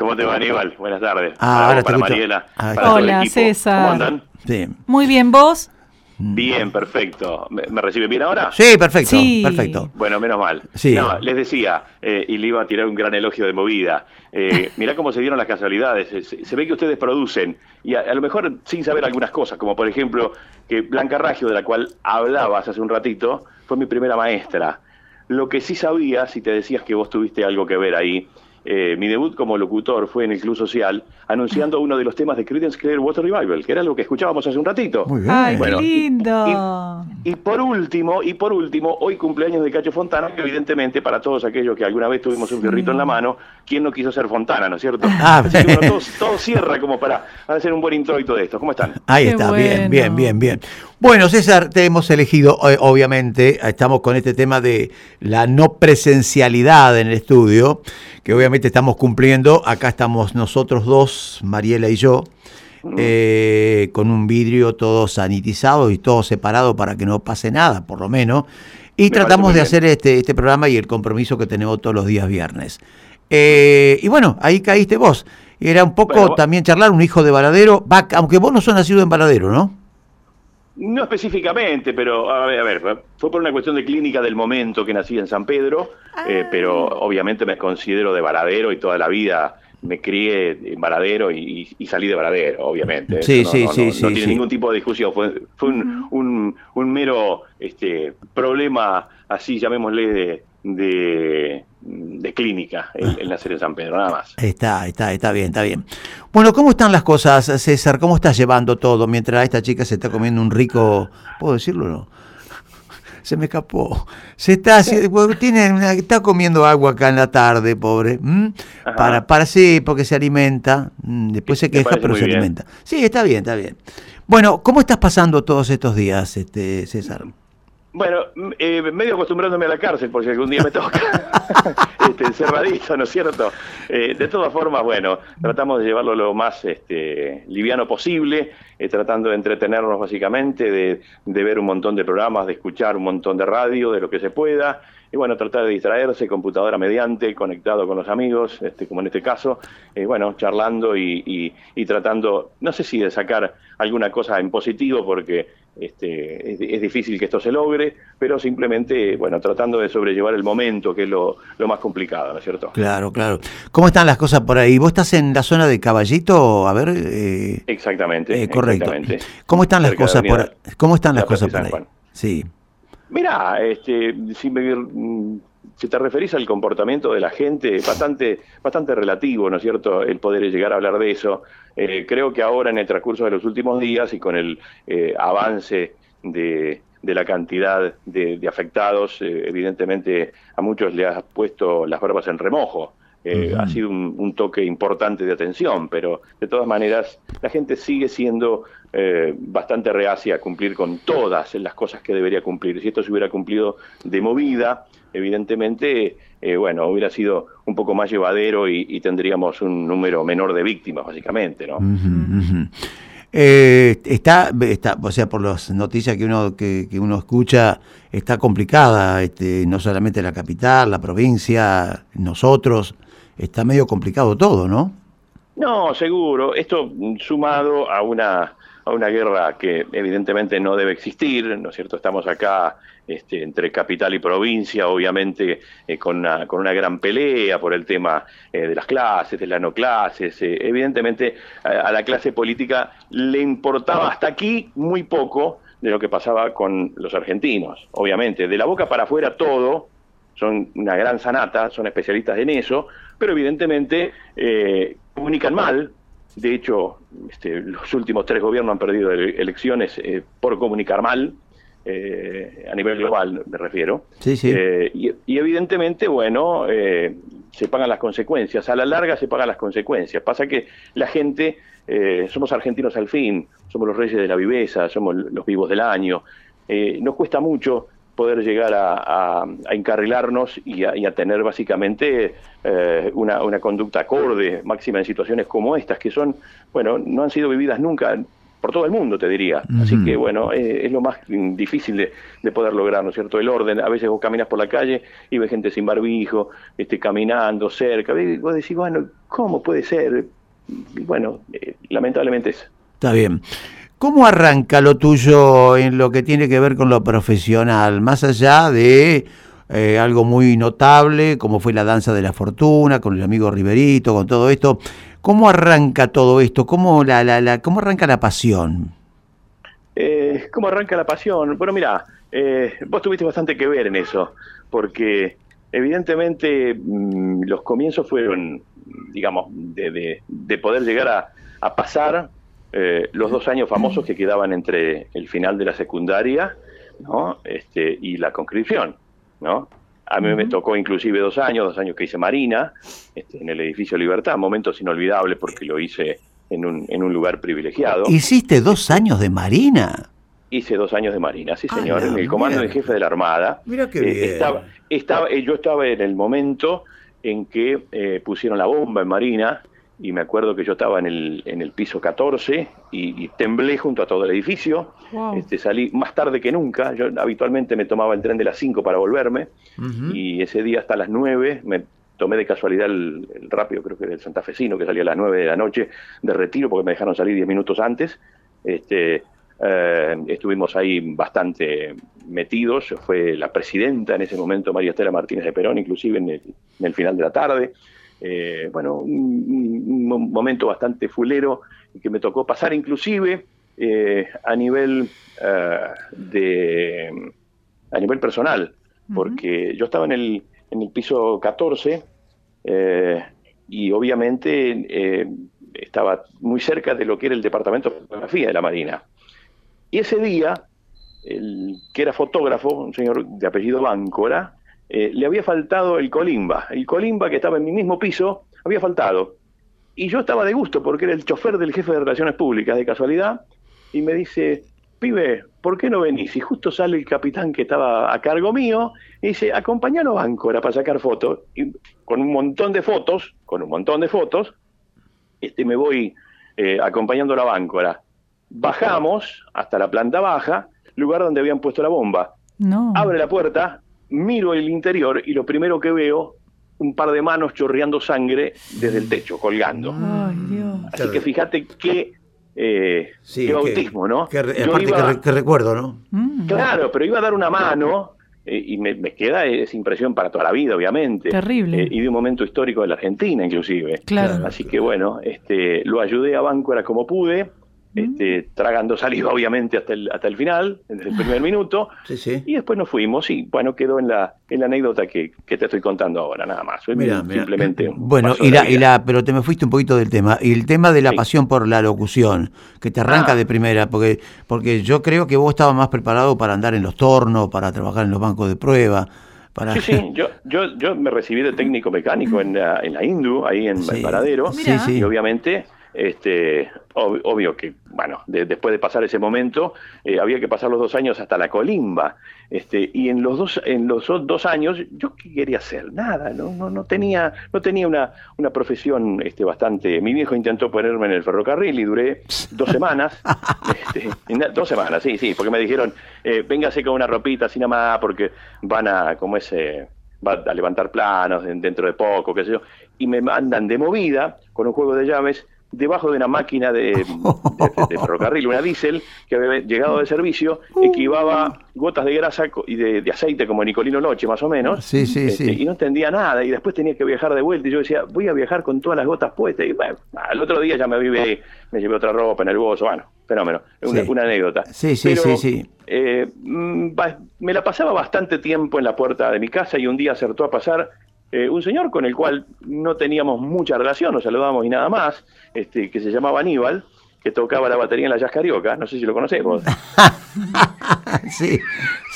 ¿Cómo te va, Aníbal? Buenas tardes. Ah, ahora para te escucho. Mariela. Ah, para todo el Hola. César. ¿Cómo andan? Sí. Muy bien, ¿vos? Bien, perfecto. ¿Me, me recibe bien ahora? Sí, perfecto, Sí. perfecto. Bueno, menos mal. Sí. No, les decía, eh, y le iba a tirar un gran elogio de movida. Eh, mirá cómo se dieron las casualidades. Se, se ve que ustedes producen, y a, a lo mejor sin saber algunas cosas, como por ejemplo que Blanca Raggio, de la cual hablabas hace un ratito, fue mi primera maestra. Lo que sí sabía, si te decías que vos tuviste algo que ver ahí, eh, mi debut como locutor fue en el Club Social, anunciando uno de los temas de Creedence Clearwater Revival, que era lo que escuchábamos hace un ratito. Muy bien. Ay, Bueno, qué y- lindo. Y por último, y por último, hoy cumpleaños de Cacho Fontana, que evidentemente para todos aquellos que alguna vez tuvimos un fierrito en la mano, ¿quién no quiso ser Fontana, no es cierto? Ah, Así que bueno, todo, todo cierra como para hacer un buen introito de esto. ¿Cómo están? Ahí Qué está, bien, bien, bien, bien. Bueno, César, te hemos elegido, eh, obviamente, estamos con este tema de la no presencialidad en el estudio, que obviamente estamos cumpliendo. Acá estamos nosotros dos, Mariela y yo, eh, con un vidrio todo sanitizado y todo separado para que no pase nada, por lo menos. Y Me tratamos de hacer este, este programa y el compromiso que tenemos todos los días viernes. Eh, y bueno, ahí caíste vos. Era un poco Bueno, también charlar, un hijo de Varadero, va- aunque vos no sos nacido en Varadero, ¿no? No específicamente, pero a ver, a ver, fue por una cuestión de clínica del momento que nací en San Pedro, eh, pero obviamente me considero de Varadero y toda la vida me crié en Varadero y, y salí de Varadero, obviamente. Sí, Eso sí, no, sí, no, sí, no tiene sí. ningún tipo de discusión, fue, fue un, un- un mero este, problema, así llamémosle, de, de, de clínica, el, el nacer en San Pedro, nada más. Está, está, está bien, está bien. Bueno, ¿cómo están las cosas, César? ¿Cómo estás llevando todo mientras esta chica se está comiendo un rico... ¿Puedo decirlo o no? Se me escapó. Se está haciendo, tiene una- está comiendo agua acá en la tarde, pobre. Para, para sí, porque se alimenta. Después se queja, pero se bien. alimenta. Sí, está bien, está bien. Bueno, ¿cómo estás pasando todos estos días, este, César? Bueno, eh, medio acostumbrándome a la cárcel, por si algún día me toca. este, encerradito, ¿no es cierto? Eh, de todas formas, bueno, tratamos de llevarlo lo más este, liviano posible, eh, tratando de entretenernos básicamente, de, de ver un montón de programas, de escuchar un montón de radio, de lo que se pueda. Y bueno, tratar de distraerse, computadora mediante, conectado con los amigos, este, como en este caso, eh, bueno, charlando y, y- y tratando, no sé si de sacar alguna cosa en positivo, porque este, es, es difícil que esto se logre, pero simplemente, bueno, tratando de sobrellevar el momento, que es lo, lo más complicado, ¿no es cierto? Claro, claro. ¿Cómo están las cosas por ahí? ¿Vos estás en la zona de Caballito? A ver... eh, Exactamente. Eh, correcto. exactamente. ¿Cómo están las Cerca cosas por ¿Cómo están las La cosas por ahí? Sí. Mira, este, si, me- mm, si te referís al comportamiento de la gente, bastante, bastante relativo, ¿no es cierto?, el poder llegar a hablar de eso. Eh, creo que ahora, en el transcurso de los últimos días y con el eh, avance de, la cantidad de, de afectados, eh, evidentemente a muchos le has puesto las barbas en remojo. Eh. Ha sido un, un toque importante de atención, pero de todas maneras la gente sigue siendo eh, bastante reacia a cumplir con todas las cosas que debería cumplir. Si esto se hubiera cumplido de movida, evidentemente, eh, bueno, hubiera sido un poco más llevadero y, y tendríamos un número menor de víctimas, básicamente, ¿no? Eh, está, está, o sea, por las noticias que uno que, que uno escucha, está complicada, este, no solamente la capital, la provincia, nosotros, está medio complicado todo, ¿no? No, seguro. Esto mm, sumado a una a una guerra que evidentemente no debe existir, ¿no es cierto? Estamos acá este, entre capital y provincia, obviamente eh, con, una, con una gran pelea por el tema eh, de las clases, de las no clases. Eh, evidentemente a, a la clase política le importaba hasta aquí muy poco de lo que pasaba con los argentinos, obviamente. De la boca para afuera todo, son una gran sanata, son especialistas en eso, pero evidentemente eh, comunican mal. De hecho, este, los últimos tres gobiernos han perdido ele- elecciones eh, por comunicar mal, eh, a nivel global me refiero. Sí, sí. Y, y evidentemente, bueno, se pagan las consecuencias. A la larga se pagan las consecuencias. Pasa que la gente, somos argentinos al fin, somos los reyes de la viveza, somos los vivos del año. Nos cuesta mucho poder llegar a, a- a encarrilarnos y a, y a tener básicamente eh, una, una conducta acorde, máxima en situaciones como estas, que son, bueno, no han sido vividas nunca por todo el mundo, te diría. Así que bueno, eh, es lo más difícil de, de poder lograr, ¿no es cierto? El orden. A veces vos caminas por la calle y ves gente sin barbijo, este, caminando cerca. Y vos decís, bueno, ¿cómo puede ser? Y bueno, eh, lamentablemente es. Está bien. ¿Cómo arranca lo tuyo en lo que tiene que ver con lo profesional? Más allá de eh, algo muy notable, como fue la danza de la fortuna, con el amigo Riverito, con todo esto. ¿Cómo arranca todo esto? ¿Cómo, la, la, cómo arranca la pasión? Eh, ¿Cómo arranca la pasión? Bueno, mira, eh, vos tuviste bastante que ver en eso, porque evidentemente mm, los comienzos fueron, digamos, de, de- de poder llegar a pasar eh, los dos años famosos que quedaban entre el final de la secundaria ¿no? este, y la conscripción. ¿no? A mí me tocó inclusive dos años, dos años que hice Marina, este, en el edificio Libertad, momentos inolvidables porque lo hice en un, en un lugar privilegiado. Hiciste dos años de Marina. Hice dos años de Marina, sí Ah, señor, en el comando de mierda. jefe de la Armada. Mira qué Eh, bien. estaba, estaba, eh, yo estaba en el momento en que eh, pusieron la bomba en Marina y me acuerdo que yo estaba en el, en el piso 14 y, y temblé junto a todo el edificio. Wow. Este, salí más tarde que nunca, yo habitualmente me tomaba el tren de las 5 para volverme Ujú. y ese día hasta las 9 me tomé de casualidad el, el rápido, creo que del santafesino, que salía a las 9 de la noche de retiro porque me dejaron salir 10 minutos antes. Este, eh, estuvimos ahí bastante metidos, fue la presidenta en ese momento, María Estela Martínez de Perón, inclusive en el, en el final de la tarde. Eh, bueno, un, un mo- momento bastante fulero que me tocó pasar inclusive eh, a nivel eh, de a nivel personal, porque yo estaba en el, en el piso 14 eh, y obviamente estaba muy cerca de lo que era el departamento de fotografía de la Marina. Y ese día, el que era fotógrafo, un señor de apellido Báncora, eh, le había faltado el colimba. El colimba que estaba en mi mismo piso había faltado. Y yo estaba de gusto porque era el chofer del jefe de Relaciones Públicas, de casualidad, y me dice, pibe, ¿por qué no venís? Y justo sale el capitán que estaba a cargo mío y dice, acompañalo a Báncora para sacar fotos. Y con un montón de fotos, con un montón de fotos, este, me voy eh, acompañando a la Báncora. Bajamos hasta la planta baja, lugar donde habían puesto la bomba. No. Abre la puerta, miro el interior y lo primero que veo, un par de manos chorreando sangre desde el techo, colgando. Ay, Dios. Así que fíjate qué, eh, Sí, qué que- bautismo, ¿no? que re- Yo aparte, iba- que, re- que recuerdo, ¿no? Mm, Claro, pero iba a dar una mano eh, y me, me queda esa impresión para toda la vida, obviamente. Terrible. Eh, y de un momento histórico de la Argentina, inclusive. Claro. Así que bueno, este, lo ayudé a Báncora como pude, este, tragando saliva obviamente hasta el, hasta el final, desde el primer minuto, Sí, sí. y después nos fuimos y bueno, quedó en la, en la anécdota que, que te estoy contando ahora, nada más. Mira. simplemente un Bueno, y la, y la, pero te me fuiste un poquito del tema. Y el tema de la Sí. pasión por la locución, que te arranca Ah. de primera, porque, porque yo creo que vos estabas más preparado para andar en los tornos, para trabajar en los bancos de prueba. Para... Sí, sí, yo, yo, yo me recibí de técnico mecánico en la, en la Indu, ahí en el Paradero. Sí, sí. Y obviamente, este, ob- obvio que, bueno, de- después de pasar ese momento, eh, había que pasar los dos años hasta la colimba. Este, y en los dos, en los dos años, ¿yo qué quería hacer? Nada, no, no, no tenía, no tenía una, una profesión este, bastante. Mi viejo intentó ponerme en el ferrocarril y duré dos semanas. este, dos semanas, sí, sí, porque me dijeron, eh, véngase con una ropita así nada más, porque van a, como ese va a levantar planos en- dentro de poco, qué sé yo, y me mandan de movida con un juego de llaves debajo de una máquina de, de- de ferrocarril, una diésel que había llegado de servicio, equivaba gotas de grasa y de, de aceite como Nicolino Noche, más o menos. Sí, sí, Este, sí. Y no entendía nada, y después tenía que viajar de vuelta, y yo decía, voy a viajar con todas las gotas puestas, y bueno, al otro día ya me vive, me llevé otra ropa en el bolso, bueno, fenómeno, una, Sí. una anécdota. Sí, sí, Pero, sí, sí. eh, mm, me la pasaba bastante tiempo en la puerta de mi casa y un día acertó a pasar eh, un señor con el cual no teníamos mucha relación, nos saludábamos y nada más, este, que se llamaba Aníbal, que tocaba la batería en la Jazz Carioca, no sé si lo conocemos. sí,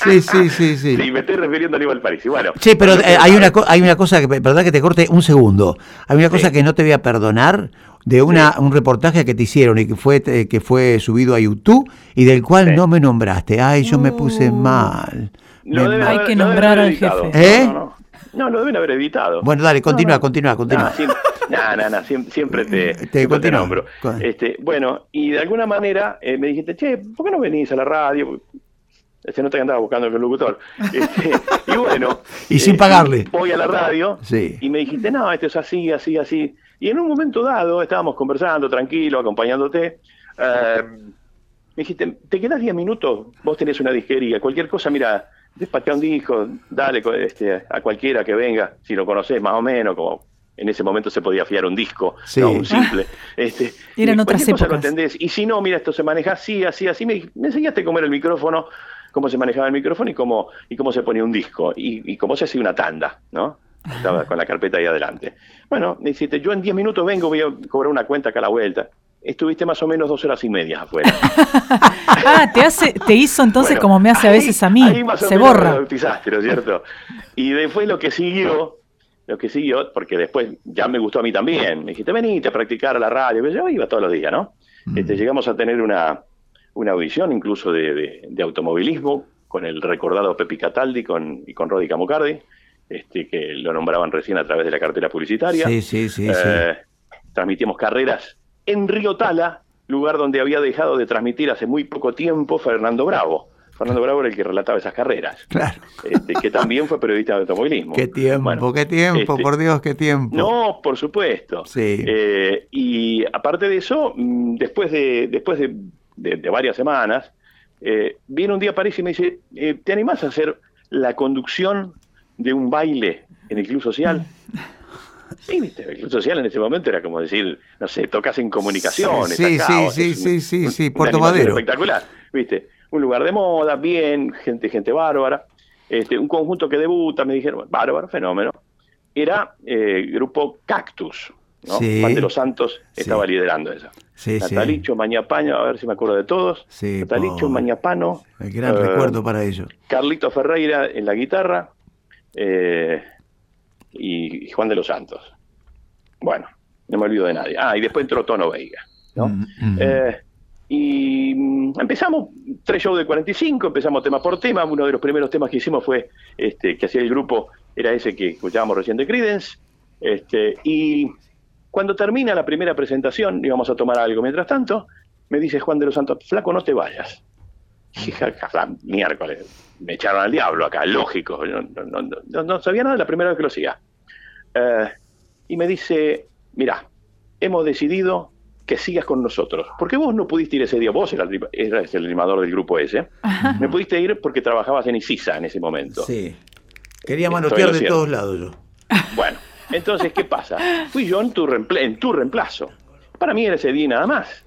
sí, sí, sí, sí. Sí, me estoy refiriendo a Aníbal París. Bueno, Sí, pero eh, hay una, hay una cosa que, verdad que te corte un segundo. Hay una cosa Sí. que no te voy a perdonar de una, un reportaje que te hicieron y que fue, eh, que fue subido a YouTube y del cual Sí. no me nombraste. Ay, yo me puse Oh. mal. Me- Hay que nombrar al jefe. ¿Eh? No, no, no. Lo deben haber editado. Bueno, dale, continúa, No, continúa, continúa. No, no, no, siempre, siempre te, Te siempre te nombro. Este, bueno, y de alguna manera eh, me dijiste, che, ¿por qué no venís a la radio? Se nota que andaba buscando el locutor. Este, y bueno. Y sin eh, pagarle. Voy a la radio Sí. y me dijiste, no, esto es así, así, así. Y en un momento dado, estábamos conversando, tranquilo, acompañándote. eh, me dijiste, ¿te quedas 10 minutos? Vos tenés una disquería, cualquier cosa, mira, despachá un disco, dale este, a cualquiera que venga, si lo conocés más o menos, como en ese momento se podía fiar un disco, Sí. no un simple. Este, Eran y otras lo épocas. entendés. Y si no, mira, esto se maneja así, así, así. Me, me enseñaste cómo era el micrófono, cómo se manejaba el micrófono y cómo, y cómo se ponía un disco, y, y cómo se hacía una tanda, ¿no? Estaba con la carpeta ahí adelante. Bueno, me dijiste, yo en 10 minutos vengo, voy a cobrar una cuenta acá a la vuelta. Estuviste más o menos dos horas y media afuera. Ah, te hace, te hizo entonces Bueno, como me hace a veces a mí. ahí más o Se menos me borra. bautizaste, ¿no es cierto? Y después lo que siguió, lo que siguió, porque después ya me gustó a mí también. Me dijiste, venite a practicar a la radio. Yo iba todos los días, ¿no? Mm. Este, llegamos a tener una, una audición incluso de, de- de automovilismo con el recordado Pepi Cataldi con, y con Rodi Camucardi, este, que lo nombraban recién a través de la cartera publicitaria. Sí, sí, sí, sí. Eh, Transmitimos carreras en Río Tala, lugar donde había dejado de transmitir hace muy poco tiempo Fernando Bravo. Fernando Bravo era el que relataba esas carreras, Claro. este, que también fue periodista de automovilismo. Qué tiempo, Bueno, qué tiempo, este, por Dios, qué tiempo. No, por supuesto. Sí. Eh, y aparte de eso, mm, después de, después de, de- de varias semanas, eh, viene un día a París y me dice, eh, ¿te animás a hacer la conducción de un baile en el Club Social? Sí, viste, el Club Social en ese momento era como decir, no sé, tocas en comunicaciones. Sí, acá, sí, sí, sí, sí, sí, Puerto Madero. Espectacular, viste, un lugar de moda, bien, gente, gente bárbara, este, un conjunto que debuta, me dijeron, bárbaro, fenómeno. Era eh, grupo Cactus, ¿no? Sí. Juan de los Santos Sí. estaba liderando eso. Sí, sí. Natalicho, Mañapano, a ver si me acuerdo de todos. Sí, Natalicho. Mañapano. El gran eh, recuerdo para ellos. Carlito Ferreira en la guitarra eh, y, y Juan de los Santos. Bueno, no me olvido de nadie. Ah, y después entró Tono Veiga. ¿no? Mm, mm. Eh, y mm, empezamos tres shows de 45, empezamos tema por tema. Uno de los primeros temas que hicimos fue este que hacía el grupo, era ese que escuchábamos recién de Credence. Este, y cuando termina la primera presentación, íbamos a tomar algo. Mientras tanto, me dice Juan de los Santos, flaco, no te vayas. Y dije, "Ja, ja, miércoles, me echaron al diablo acá, lógico. No, no- no- no- no sabía nada la primera vez que lo hacía. Eh, y me dice, mira, hemos decidido que sigas con nosotros. Porque vos no pudiste ir ese día, vos eras, el- eras el animador del grupo ese. No pudiste ir porque trabajabas en Isisa en ese momento. Sí. Quería manotear de todos lados yo. Bueno, entonces, ¿qué pasa? Fui yo en tu, en tu reemplazo. Para mí era ese día y nada más.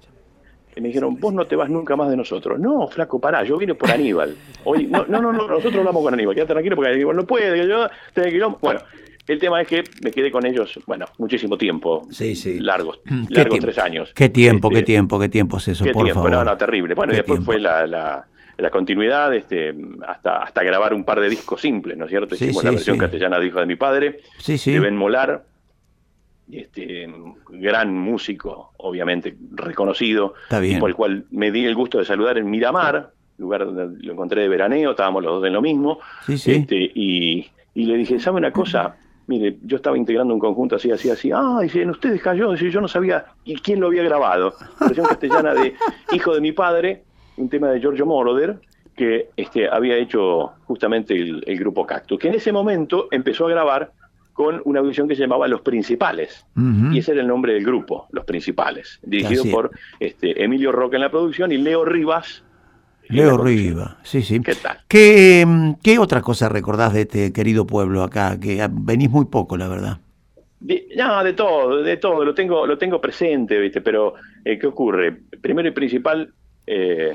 Y me dijeron, vos no te vas nunca más de nosotros. No, flaco, pará, yo vine por Aníbal. Hoy, no, no, no, no, nosotros hablamos con Aníbal, quédate tranquilo porque Aníbal no puede, que yo tengo quilombo. Bueno, el tema es que me quedé con ellos, bueno, muchísimo tiempo. Sí, sí. Largos, ¿Qué largos tres años. Qué tiempo, qué Este, tiempo, qué tiempo es eso, Qué por tiempo, favor. no, no, terrible. Bueno, y Qué después tiempo. fue la, la, la continuidad, este, hasta, hasta grabar un par de discos simples, ¿no es cierto? Sí, Hicimos sí, la versión sí. castellana de Hijo de mi Padre, Sí, sí. de Ben Molar, este, gran músico, obviamente reconocido, Está bien. por el cual me di el gusto de saludar en Miramar, lugar donde lo encontré de veraneo, estábamos los dos en lo mismo, Sí, sí. este, y, y le dije, ¿sabe una cosa? Mire, yo estaba integrando un conjunto así, así, así. Ah, dice, en ustedes cayó. Dice, yo no sabía y quién lo había grabado. Versión castellana de Hijo de mi padre, un tema de Giorgio Moroder, que este, había hecho justamente el, el grupo Cactus, que en ese momento empezó a grabar con una audición que se llamaba Los Principales. Y ese era el nombre del grupo, Los Principales, dirigido por este, Emilio Roca en la producción y Leo Rivas. Leo. Riva, sí, sí. ¿Qué tal? ¿Qué, mm, qué otra cosa recordás de este querido pueblo acá? Que ah, venís muy poco, la verdad. De, no, de todo, de todo, lo tengo, lo tengo presente, ¿viste? Pero, eh, ¿qué ocurre? Primero y principal, eh,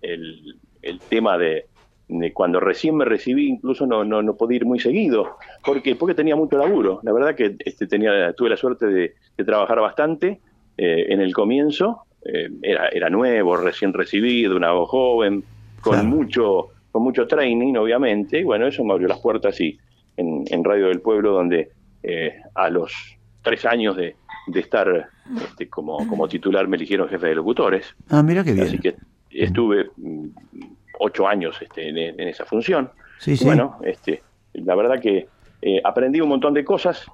el, el tema de, de cuando recién me recibí, incluso no, no, no podía ir muy seguido, porque, porque tenía mucho laburo. La verdad que este, tenía, tuve la suerte de, de trabajar bastante eh, en el comienzo. Eh, era, era nuevo, recién recibido, una voz joven, con Claro. mucho, con mucho training, obviamente, y bueno, eso me abrió las puertas y en, en Radio del Pueblo, donde eh, a los tres años de, de estar este, como, como titular me eligieron jefe de locutores. Ah, mira qué bien. Así que estuve mm, ocho años este, en, en esa función. Sí, sí. Bueno, este, la verdad que eh, aprendí un montón de cosas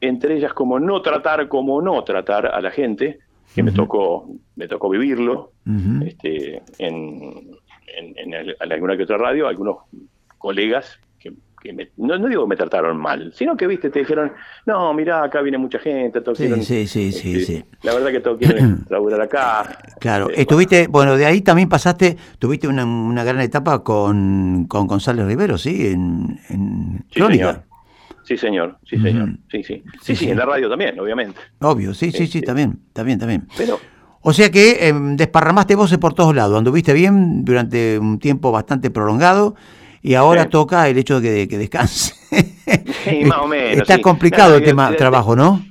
entre ellas como no tratar, como no tratar a la gente, que me tocó, me tocó vivirlo, este, en, en, en, alguna que otra radio, algunos colegas que, no, digo que me trataron mal, sino que, viste, te dijeron, no, mira acá viene mucha gente, todos sí, sí, sí, sí, este, sí, La verdad que todos quieren laburar acá. Claro, este, estuviste, bueno. de ahí también pasaste, tuviste una, una gran etapa con, con González Rivero, ¿sí? En, en sí, Señor. Sí, señor, sí, señor. Sí, sí. Sí, sí, en la radio también, obviamente. Obvio, sí, sí, sí, este, también, también, también. Pero o sea que em, desparramaste voces por todos lados, anduviste bien durante un tiempo bastante prolongado y ahora toca el hecho de que, descanse. Sí, más o menos. Está complicado el tema trabajo, ¿no?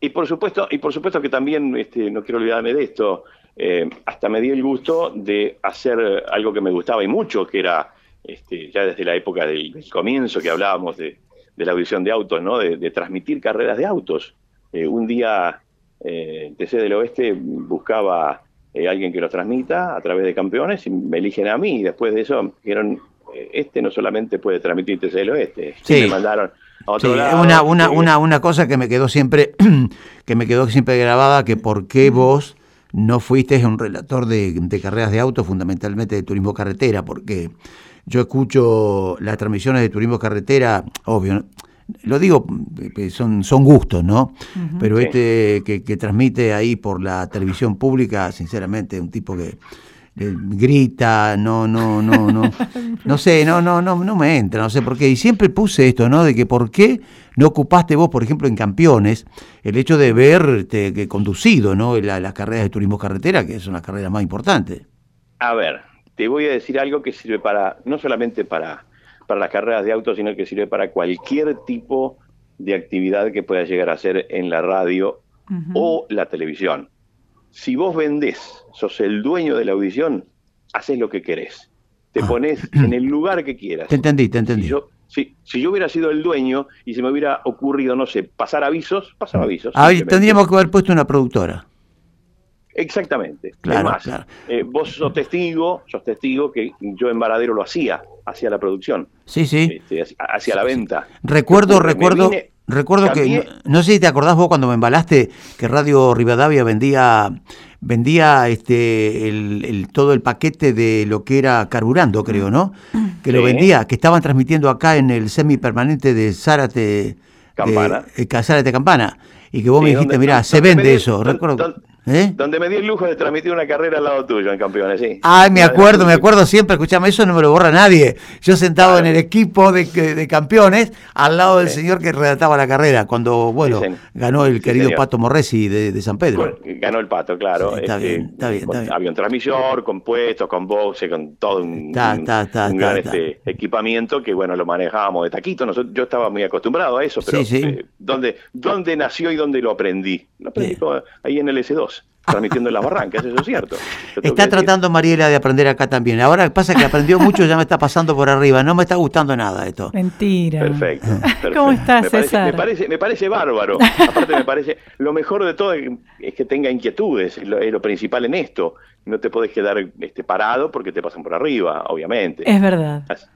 Y por supuesto, y por supuesto que también, este, no quiero olvidarme de esto, eh, hasta me di el gusto de hacer algo que me gustaba y mucho, que era este, ya desde la época del, comienzo que hablábamos de, la audición de autos, ¿no? de, transmitir carreras de autos. Eh, un día eh, TC del Oeste buscaba eh, alguien que lo transmita a través de campeones y me eligen a mí. Y después de eso dijeron, eh, este no solamente puede transmitir TC del Oeste. Sí. Me mandaron a otro lado. Una, una, una, una cosa que me quedó siempre, que me quedó siempre grabada, que por qué vos no fuiste un relator de, de carreras de auto, fundamentalmente de turismo carretera, porque yo escucho las transmisiones de turismo carretera, obvio, lo digo, eh, son, son gustos, ¿no? Pero este que, transmite ahí por la televisión pública, sinceramente, un tipo que eh, grita, no, no, no, no, no sé, no, no, no, no me entra, no sé por qué. Y siempre puse esto, ¿no? De que por qué no ocupaste vos, por ejemplo, en campeones, el hecho de ver que conducido, ¿no? las carreras de turismo carretera, que son las carreras más importantes. A ver, te voy a decir algo que sirve para, no solamente para para las carreras de autos, sino que sirve para cualquier tipo de actividad que pueda llegar a ser en la radio o la televisión. Si vos vendés, sos el dueño de la audición, haces lo que querés. Te ah. pones en el lugar que quieras. Te entendí, te entendí. Si yo, si, yo hubiera sido el dueño y se me hubiera ocurrido, no sé, pasar avisos, pasaba avisos. Ah, tendríamos que haber puesto una productora. Exactamente. Claro, eh, vos sos testigo, sos testigo que yo en Varadero lo hacía, hacía la producción. Sí, sí. Este, hacia la venta. Recuerdo, recuerdo, recuerdo que, no, sé si te acordás vos cuando me embalaste que Radio Rivadavia vendía vendía este el, todo el paquete de lo que era carburando, creo, ¿no? Que lo vendía, que estaban transmitiendo acá en el semipermanente de Zárate Campana. De, eh, Zárate Campana. Y que vos me dijiste, mira, se vende eso. recuerdo. ¿Eh? Donde me di el lujo de transmitir una carrera al lado tuyo en campeones, sí. Ay, me acuerdo, me acuerdo siempre, escuchame, eso no me lo borra nadie. Yo sentado en el equipo de, campeones, al lado del señor que redactaba la carrera, cuando, bueno, ganó el querido Pato Morresi de, San Pedro. ganó el Pato, claro. está, este, bien, está, bien, Había un transmisor, con puestos, con boxe, con todo un, gran este, equipamiento que, bueno, lo manejábamos de taquito. yo estaba muy acostumbrado a eso, pero eh, ¿dónde, ¿dónde nació y dónde lo aprendí? Lo aprendí ahí en el S2 transmitiendo en las barrancas, eso es cierto. Está tratando Mariela de aprender acá también. Ahora pasa que aprendió mucho, ya me está pasando por arriba. No me está gustando nada esto. Mentira. Perfecto. ¿Cómo estás, me César? me, parece, me parece bárbaro. Aparte, me parece. Lo mejor de todo es que tenga inquietudes, es lo, principal en esto. No te puedes quedar este, parado porque te pasan por arriba, obviamente. Es verdad. Así,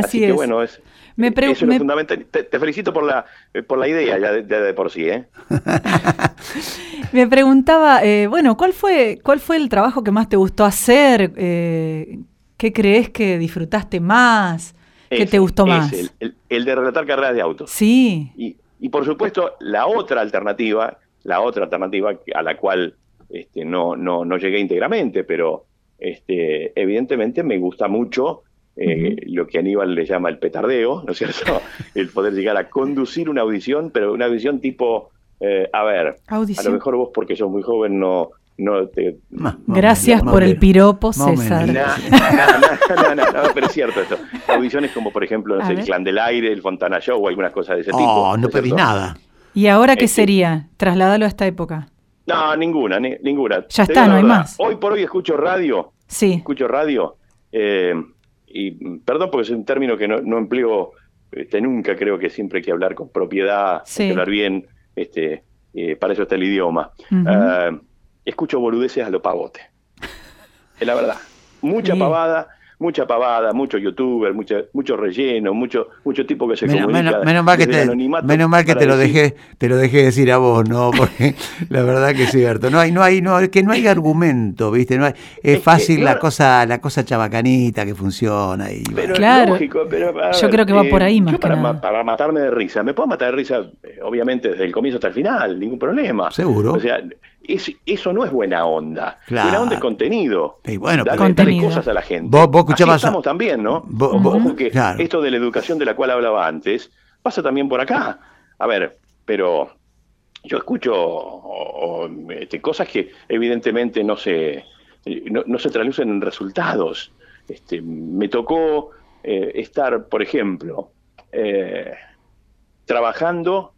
es. bueno, es, me eso es fundamental. Te, felicito por la, por la idea ya de, por sí. ¿eh? me preguntaba, eh, bueno, ¿cuál fue, ¿cuál fue el trabajo que más te gustó hacer? Eh, ¿Qué crees que disfrutaste más? ¿Qué te gustó más? El, de relatar carreras de autos. Sí. Y, y, por supuesto, la otra alternativa, la otra alternativa a la cual este, no, no, no llegué íntegramente, pero este, evidentemente me gusta mucho eh, lo que Aníbal le llama el petardeo, ¿no es cierto? el poder llegar a conducir una audición, pero una audición tipo, eh, a ver, a lo mejor vos porque sos muy joven no... no te, Gracias por el piropo, César. No, no, no, pero es cierto esto. Audiciones como, por ejemplo, no sé, el Clan del Aire, el Fontana Show o algunas cosas de ese tipo. Oh, no pedís nada. ¿Y ahora qué este, sería? Trasladalo a esta época. No, ninguna, ninguna. Ya está, no hay más. Hoy por hoy escucho radio. Sí. Escucho radio. Eh, y perdón porque es un término que no, empleo este, nunca, creo que siempre hay que hablar con propiedad, hay que hablar bien, este, eh, para eso está el idioma. Ah, escucho boludeces a lo pavote. Es la verdad. Mucha pavada, mucha pavada, mucho youtuber, mucho, mucho relleno, mucho, mucho tipo que se menos, comunica. Menos, mal que te, menos mal que te lo dejé, te lo dejé decir a vos, ¿no? Porque la verdad que es cierto. No hay, no hay, no, es que no hay argumento, ¿viste? No hay, es, fácil la cosa, la cosa chabacanita que funciona. Y, pero claro. Lógico, pero, yo creo que va por ahí más que para, nada. para matarme de risa, me puedo matar de risa, eh, obviamente, desde el comienzo hasta el final, ningún problema. Seguro. O sea, es, eso no es buena onda. Claro. Buena onda es contenido. Y bueno, contenido. dale cosas a la gente. Vos, vos escuchabas. Así estamos también, ¿no? Vos, Ojo, vos, que claro. esto de la educación de la cual hablaba antes pasa también por acá. A ver, pero yo escucho o, o, este, cosas que evidentemente no se, no, no se traducen en resultados. Este, me tocó eh, estar, por ejemplo, eh, trabajando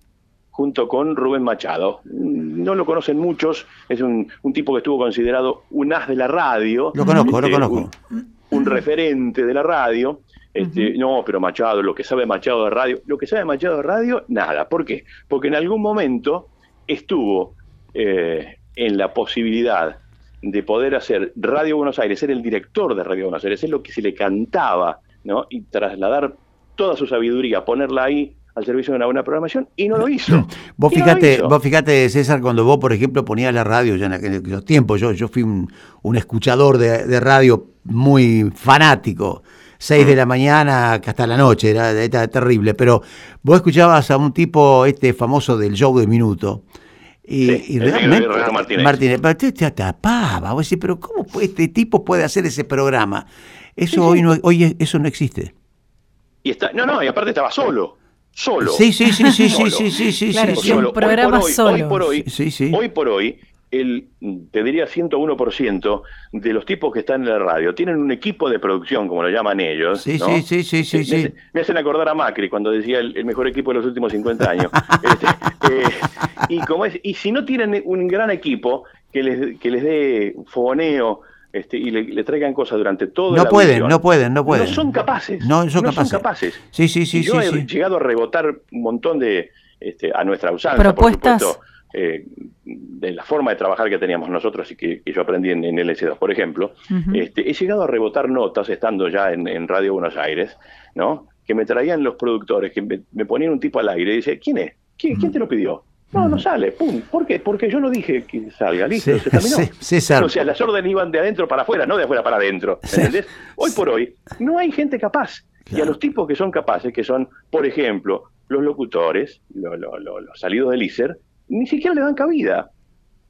junto con Rubén Machado. No lo conocen muchos, es un, un, tipo que estuvo considerado un as de la radio. Lo conozco, este, lo conozco. Un, un, referente de la radio. Este, uh -huh. No, pero Machado, lo que sabe Machado de radio, lo que sabe Machado de radio, nada. ¿Por qué? Porque en algún momento estuvo eh, en la posibilidad de poder hacer Radio Buenos Aires, ser el director de Radio Buenos Aires, es lo que se le cantaba, ¿no? Y trasladar toda su sabiduría, ponerla ahí al servicio de una buena programación y no lo hizo. Vos fíjate, no vos fíjate, César, cuando vos, por ejemplo, ponías la radio ya en aquellos tiempos, yo, yo fui un, un escuchador de, de, radio muy fanático. 6 de la mañana hasta la noche, era, era, terrible, pero vos escuchabas a un tipo este famoso del show de minuto. Y, sí, y realmente, Martínez. Martínez, pero te, te tapaba, vos decís, pero ¿cómo este tipo puede hacer ese programa? Eso sí, hoy, no, hoy eso no existe. Y está, no, no, y aparte estaba solo solo. Sí, sí, sí, sí, sí, sí, sí, sí, claro, sí, un programa hoy por hoy, solo. Hoy por hoy, sí, sí. hoy por hoy, el, te diría 101% de los tipos que están en la radio tienen un equipo de producción, como lo llaman ellos. Sí, ¿no? sí, sí, sí, sí, me, sí. Me, hacen acordar a Macri cuando decía el, el mejor equipo de los últimos 50 años. este, eh, y, como es, y si no tienen un gran equipo que les, que les dé fogoneo, este, y le, le, traigan cosas durante todo no pueden, no pueden, no pueden. No son capaces. No son no capaces. Son capaces. Sí, sí, sí. Y yo sí, he sí. llegado a rebotar un montón de, este, a nuestra usanza, Propuestas. por supuesto, eh, de la forma de trabajar que teníamos nosotros y que, que yo aprendí en, en LS2, por ejemplo. Uh -huh. este, he llegado a rebotar notas estando ya en, en, Radio Buenos Aires, ¿no? Que me traían los productores, que me, me ponían un tipo al aire y dice, ¿quién es? ¿Quién, ¿quién te lo pidió? No, no sale, pum. ¿Por qué? Porque yo no dije que salga, listo, sí, se terminó. Sí, César. O sea, las órdenes iban de adentro para afuera, no de afuera para adentro. ¿Entendés? Hoy por hoy no hay gente capaz. Claro. Y a los tipos que son capaces, que son, por ejemplo, los locutores, lo, lo, lo, los salidos del ISER, ni siquiera le dan cabida.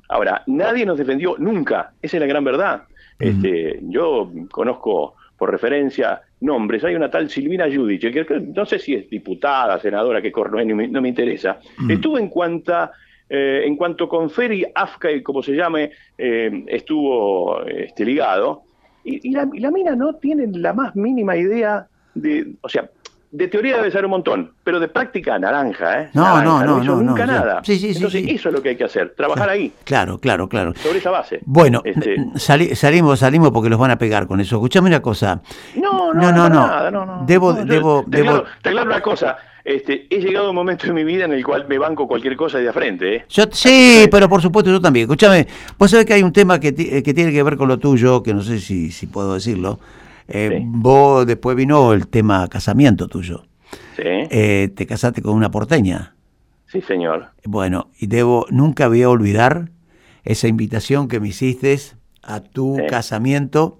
Ahora, nadie nos defendió nunca, esa es la gran verdad. Uh -huh. este, yo conozco por referencia nombres, hay una tal Silvina Giudice, que, no sé si es diputada, senadora, que no, no, me, no me interesa, -huh. estuvo en cuanta... Eh, en cuanto con Feri Afka, como se llame, eh, estuvo este, ligado, y, y, la, y, la, mina no tiene la más mínima idea de, o sea, de teoría debe ser un montón, pero de práctica naranja, ¿eh? No, naranja, no, no, no, hizo no, nunca no, nada. Sí, sí, sí, Entonces, sí. eso es lo que hay que hacer, trabajar ahí. Claro, claro, claro. Sobre esa base. Bueno, Este- sali- salimos, salimos porque los van a pegar con eso. Escuchame una cosa. No, no, No, no, para no. nada, no, no. Debo- yo debo- te, debo- aclaro, te aclaro una cosa. Este, he llegado a un momento en mi vida en el cual me banco cualquier cosa de frente, ¿eh? Yo, sí, pero por supuesto yo también. Escúchame, vos sabés que hay un tema que, eh, que tiene que ver con lo tuyo, que no sé si, si puedo decirlo. Eh, Sí. Vos después vino el tema casamiento tuyo. Sí, Eh, te casaste con una porteña. sí, señor. Bueno, y debo, nunca voy a olvidar esa invitación que me hiciste a tu Sí. casamiento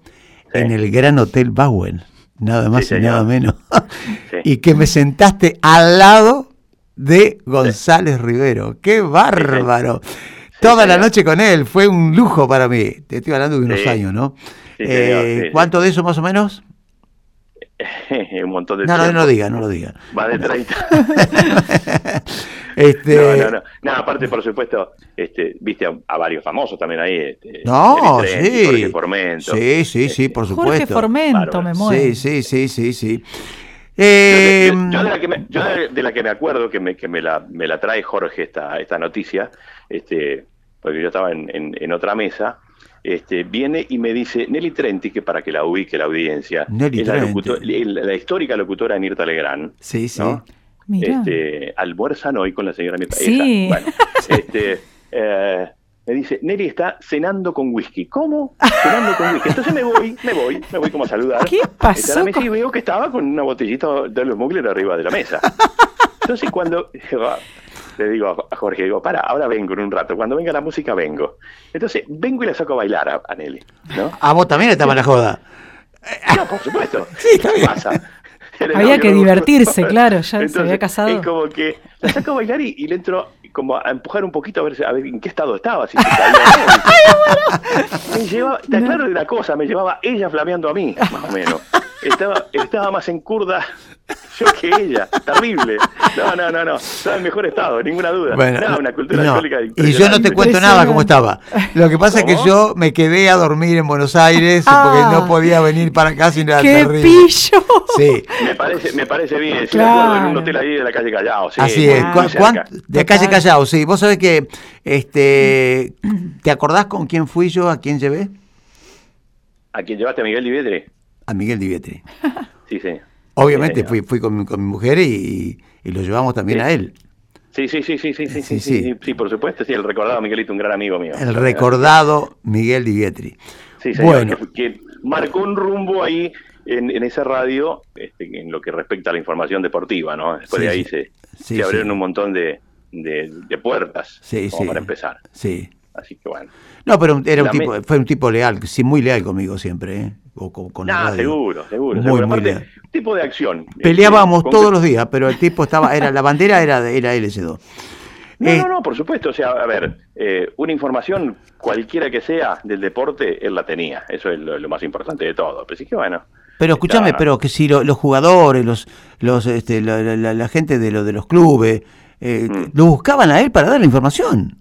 Sí. en el Gran Hotel Bowen, nada más y nada menos. Sí. y que me sentaste al lado de González Rivero. ¡Qué bárbaro! Toda la noche con él, fue un lujo para mí. Te estoy hablando de unos años, ¿no? Sí, señor, Eh, sí. ¿Cuánto de eso más o menos? un montón de No, no, tiempo. no lo diga, no lo diga. Más de 30. Este, No, no, no. No, aparte, por supuesto, este, viste a, a varios famosos también ahí. Este, No, Trenti, sí. Jorge Formento. Sí, sí, sí, Este, por Jorge supuesto. Formento, Bárbaro. me muero. Sí, sí, sí, sí, sí. Yo, Eh, de- yo de la que me, yo de- de la que me acuerdo que me, que me, la, me la trae Jorge esta, esta noticia, este, porque yo estaba en, en- en otra mesa, este, viene y me dice Nelly Trenti, que para que la ubique la audiencia, Nelly es la, locutor- histórica locutora Nirta Legrand, sí, sí. este, almuerzan hoy con la señora Mirta. Sí. Esa, bueno, este, eh, me dice, Neri está cenando con whisky. ¿Cómo? Cenando con whisky. Entonces me voy, me voy, me voy como a saludar. ¿Qué pasó? Y veo que estaba con una botellita de los Mugler arriba de la mesa. Entonces cuando le digo a Jorge, digo, para, ahora vengo en un rato, cuando venga la música vengo. Entonces vengo y le saco a bailar a, Nelly. ¿no? ¿A vos también estaba en la joda? No, por supuesto. Sí, ¿Qué pasa? Había que divertirse, claro, ya se había casado. Es como que la saco a bailar y, le entro como a empujar un poquito a ver, a ver en qué estado estaba. Si me llevaba, te aclaro de una cosa, me llevaba ella flameando a mí, más o menos. Estaba, estaba más en curda yo que ella, terrible. No, no, no, no. Estaba en mejor estado, ninguna duda. Bueno, una cultura alcohólica Y yo no te cuento nada cómo estaba. Lo que pasa es que yo me quedé a dormir en Buenos Aires porque no ah. podía venir para acá sin nada ¡Qué terrible. pillo! Sí. Me parece, me parece bien. Sí, claro. en un hotel ahí de la calle Callao. Sí, Así es. De la calle Callao, sí. Vos sabés que, este, ¿te acordás con quién fui yo? ¿A quién llevé? ¿A quién llevaste? ¿A Miguel Divietri? A Miguel Divietri. sí, sí. Obviamente fui, fui con, mi, con mi mujer y, lo llevamos también a él. Sí, sí, sí, sí, sí, sí, sí, sí, sí, por supuesto, sí, el recordado Miguelito, un gran amigo mío. El recordado Miguel Divietri. Sí, señor, bueno. que, marcó un rumbo ahí en, en esa radio este, en lo que respecta a la información deportiva, ¿no? Después de ahí se, se abrieron un montón de, de, de puertas como para empezar. Sí. Así que bueno. No, pero era un tipo, fue un tipo leal, sí, muy leal conmigo siempre, ¿eh? O con, seguro, seguro. Muy, muy leal. tipo de acción. Peleábamos todos los días, pero el tipo estaba, era la bandera era, era LS2. No, eh, no, no, por supuesto. O sea, a ver, eh, una información cualquiera que sea del deporte, él la tenía. Eso es lo, más importante de todo. Pero sí que bueno. Pero escúchame, pero que si los jugadores, los, los, este, la, gente de, lo, de los clubes, eh, mm. lo buscaban a él para dar la información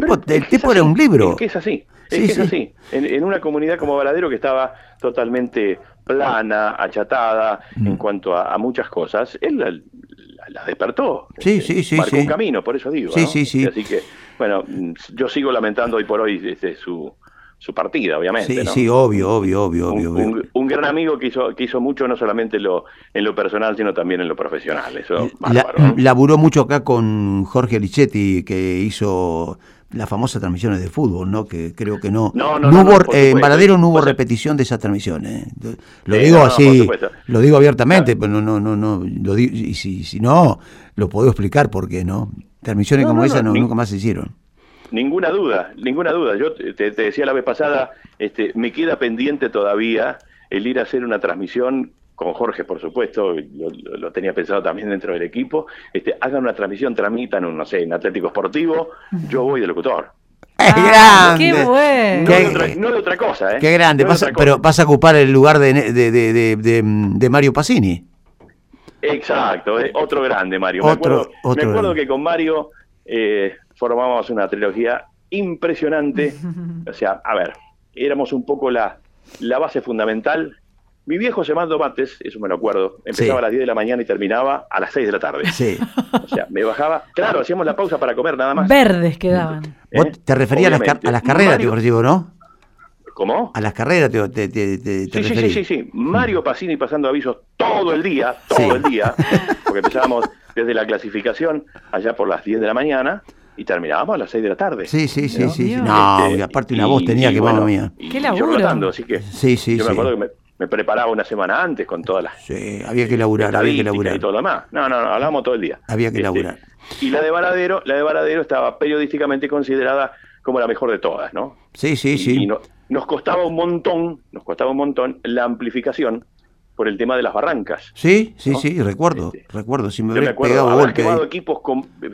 tipo, el tipo era un libro. Es que es así. Es que es así. En, una comunidad como Varadero que estaba totalmente plana, achatada en mm. cuanto a, muchas cosas, él la, despertó. Sí, sí, sí. Marcó un camino, por eso digo. Sí, sí, sí. Así que, bueno, yo sigo lamentando hoy por hoy desde su, su partida, obviamente. Sí, sí, obvio, obvio, obvio, obvio. Un, gran amigo que hizo, que hizo mucho, no solamente en lo, en lo personal, sino también en lo profesional. Eso, Laburó mucho acá con Jorge Lichetti, que hizo las famosas transmisiones de fútbol, ¿no? Que creo que no. No, no, hubo, eh, en Varadero no hubo repetición de esas transmisiones. ¿eh? Lo digo así, lo digo abiertamente, pero no, no, no, no, lo y si, si no, lo puedo explicar por qué, ¿no? Transmisiones como esas nunca más se hicieron. Ninguna duda, ninguna duda. Yo te, decía la vez pasada, este, me queda pendiente todavía el ir a hacer una transmisión con Jorge, por supuesto, lo, tenía pensado también dentro del equipo, este, hagan una transmisión, tramitan, un, no sé, en Atlético Esportivo, yo voy de locutor. ¡Qué ah, grande! ¡Qué bueno! No, de otra, no, de otra, cosa, ¿eh? ¡Qué grande! pero vas a ocupar el lugar de, de, Mario Pacini. Exacto, eh, otro grande Mario. me acuerdo, me acuerdo que con Mario eh, formamos una trilogía impresionante. o sea, a ver, éramos un poco la, la base fundamental mi viejo se mandó mates, eso me lo acuerdo. Empezaba a las 10 de la mañana y terminaba a las 6 de la tarde. Sí. O sea, me bajaba. Claro, hacíamos la pausa para comer nada más. Verdes quedaban. ¿Eh? ¿Vos te referías a las, a las carreras, te digo, ¿no? ¿Cómo? A las carreras te, te, sí, sí, sí, sí, sí. Mario Pacini pasando avisos todo el día, todo el día, porque empezábamos desde la clasificación allá por las 10 de la mañana y terminábamos a las 6 de la tarde. Sí, sí, sí, sí. No, y aparte una voz tenía que, bueno, mía. Qué laburo. así que sí, sí, yo me acuerdo que me, me preparaba una semana antes con todas las. Sí, había que laburar, había que laburar. Y todo lo demás. No, no, no, hablábamos todo el día. Había que este, laburar. Y la de Varadero, la de Varadero estaba periodísticamente considerada como la mejor de todas, ¿no? Sí, sí, sí. Y nos costaba un montón, nos costaba un montón la amplificación por el tema de las barrancas. Sí, sí, sí, recuerdo, este, recuerdo. Si me hubiera pegado haber quemado equipos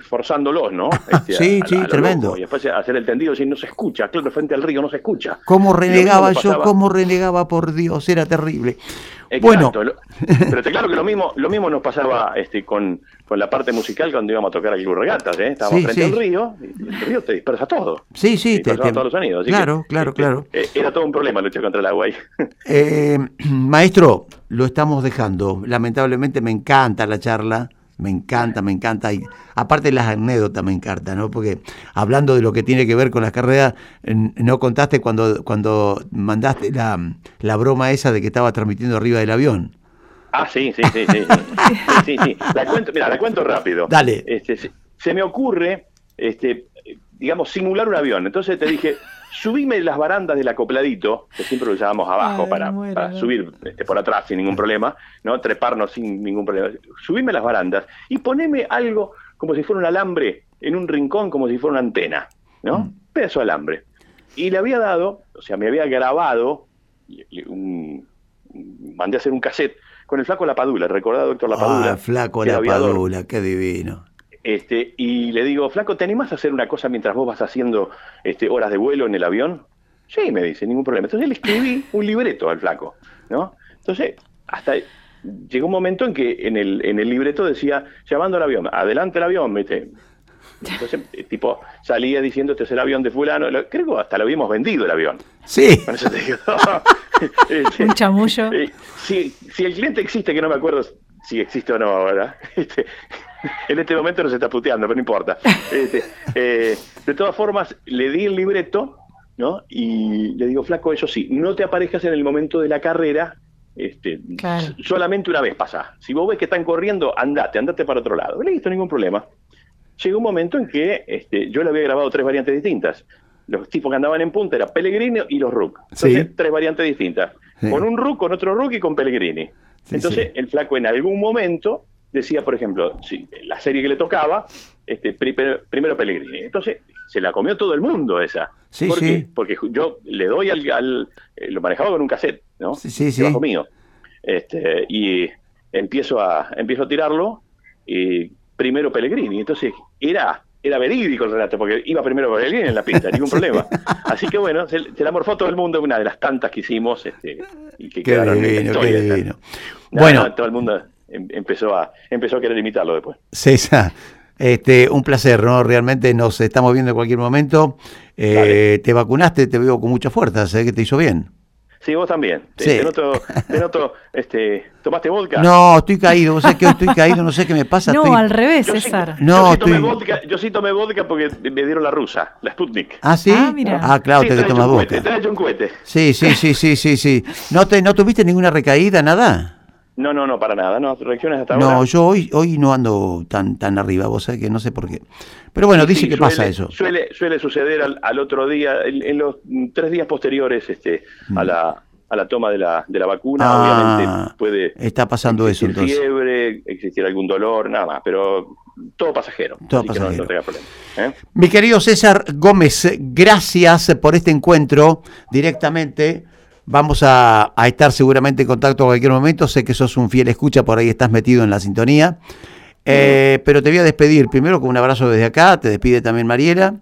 forzándolos, ¿no? Este, sí, sí, tremendo. y después hacer el tendido si no se escucha, claro, frente al río no se escucha. ¿Cómo renegaba yo? ¿Cómo renegaba por Dios? Era terrible. Bueno. Pero te claro que lo mismo, lo mismo nos pasaba este, con, con la parte musical cuando íbamos a tocar al Club Regatas, ¿eh? Estábamos frente al río, y el río te dispersa todo. Sí, sí, te, dispersa todos los sonidos. claro, claro, este, claro. Eh, era todo un problema luchar contra el agua ahí. Eh, maestro, lo estamos dejando. Lamentablemente me encanta la charla. Me encanta, me encanta. Y aparte las anécdotas me encantan, ¿no? Porque hablando de lo que tiene que ver con las carreras, no contaste cuando, cuando mandaste la, la broma esa de que estaba transmitiendo arriba del avión. Ah, sí, sí, sí, sí. sí, sí, La cuento, mira, la cuento rápido. Dale. Este, se, me ocurre, este, digamos, simular un avión. Entonces te dije, subime las barandas del acopladito, que siempre lo llevamos abajo para, subir este, por atrás sin ningún problema, ¿no? Treparnos sin ningún problema. Subime las barandas y poneme algo como si fuera un alambre en un rincón, como si fuera una antena, ¿no? Mm. Pedazo de alambre. Y le había dado, o sea, me había grabado, un, mandé a hacer un cassette con el flaco Lapadula, recordado doctor Lapadula. Ah, flaco Lapadula, qué divino. Este, y le digo, flaco, ¿te animás a hacer una cosa mientras vos vas haciendo este, horas de vuelo en el avión? Sí, me dice, ningún problema. Entonces le escribí un libreto al flaco, ¿no? Entonces, hasta llegó un momento en que en el, en el libreto decía, llamando al avión, adelante el avión, mete. Entonces, eh, tipo, salía diciendo, este es el avión de fulano. Creo que hasta lo habíamos vendido el avión. Sí. un chamullo. Si, si el cliente existe, que no me acuerdo si existe o no ahora, este, en este momento no se está puteando, pero no importa. Este, eh, de todas formas, le di el libreto, ¿no? Y le digo, flaco, eso sí, no te aparezcas en el momento de la carrera, este, solamente una vez pasa. Si vos ves que están corriendo, andate, andate para otro lado. Listo, ningún problema. Llegó un momento en que este, yo le había grabado tres variantes distintas. Los tipos que andaban en punta eran Pellegrini y los Rook. Entonces, tres variantes distintas. Con un Rook, con otro Rook y con Pellegrini. Entonces, el flaco en algún momento decía, por ejemplo, si la serie que le tocaba, este, primero, Pellegrini. Entonces, se la comió todo el mundo esa. Sí, ¿Por sí. Porque yo le doy al, eh, lo manejaba con un cassette, ¿no? Sí, sí, sí. mío. Este, y empiezo a, empiezo a tirarlo, y primero Pellegrini. Entonces, era era verídico el relato, porque iba primero Pellegrini en la pista, ningún problema. Así que bueno, se, la morfó todo el mundo, una de las tantas que hicimos este, y que quedaron en la historia. bueno, todo el mundo Em, empezó a, empezó a querer imitarlo después. César, este, un placer, ¿no? Realmente nos estamos viendo en cualquier momento. Eh, te vacunaste, te veo con mucha fuerza, sé que te hizo bien. Sí, vos también. Te, noto, te noto, este, ¿tomaste vodka? No, estoy caído, vos sabés que estoy caído, no sé qué me pasa. No, al revés, César. no, yo, sí tomé vodka, yo sí tomé vodka porque me dieron la rusa, la Sputnik. ¿Ah, sí? Ah, mira. ah claro, te, tomas vodka. Te hecho un cohete. Sí, sí, sí, sí, sí, sí. ¿No, te, ¿No tuviste ninguna recaída, nada? No, no, no, para nada, no, reacciones hasta no, ahora. No, yo hoy, hoy no ando tan, tan arriba, vos sabés que no sé por qué. Pero bueno, dice que pasa eso. Suele, suele suceder al, otro día, en, los tres días posteriores este, a, mm. la, a la toma de la, de la vacuna, ah, obviamente puede... Está pasando eso entonces. fiebre, existir algún dolor, nada más, pero todo pasajero. Todo pasajero. problema, ¿eh? Mi querido César Gómez, gracias por este encuentro directamente Vamos a, estar seguramente en contacto en cualquier momento. Sé que sos un fiel escucha, por ahí estás metido en la sintonía. Eh, pero te voy a despedir primero con un abrazo desde acá. Te despide también Mariela.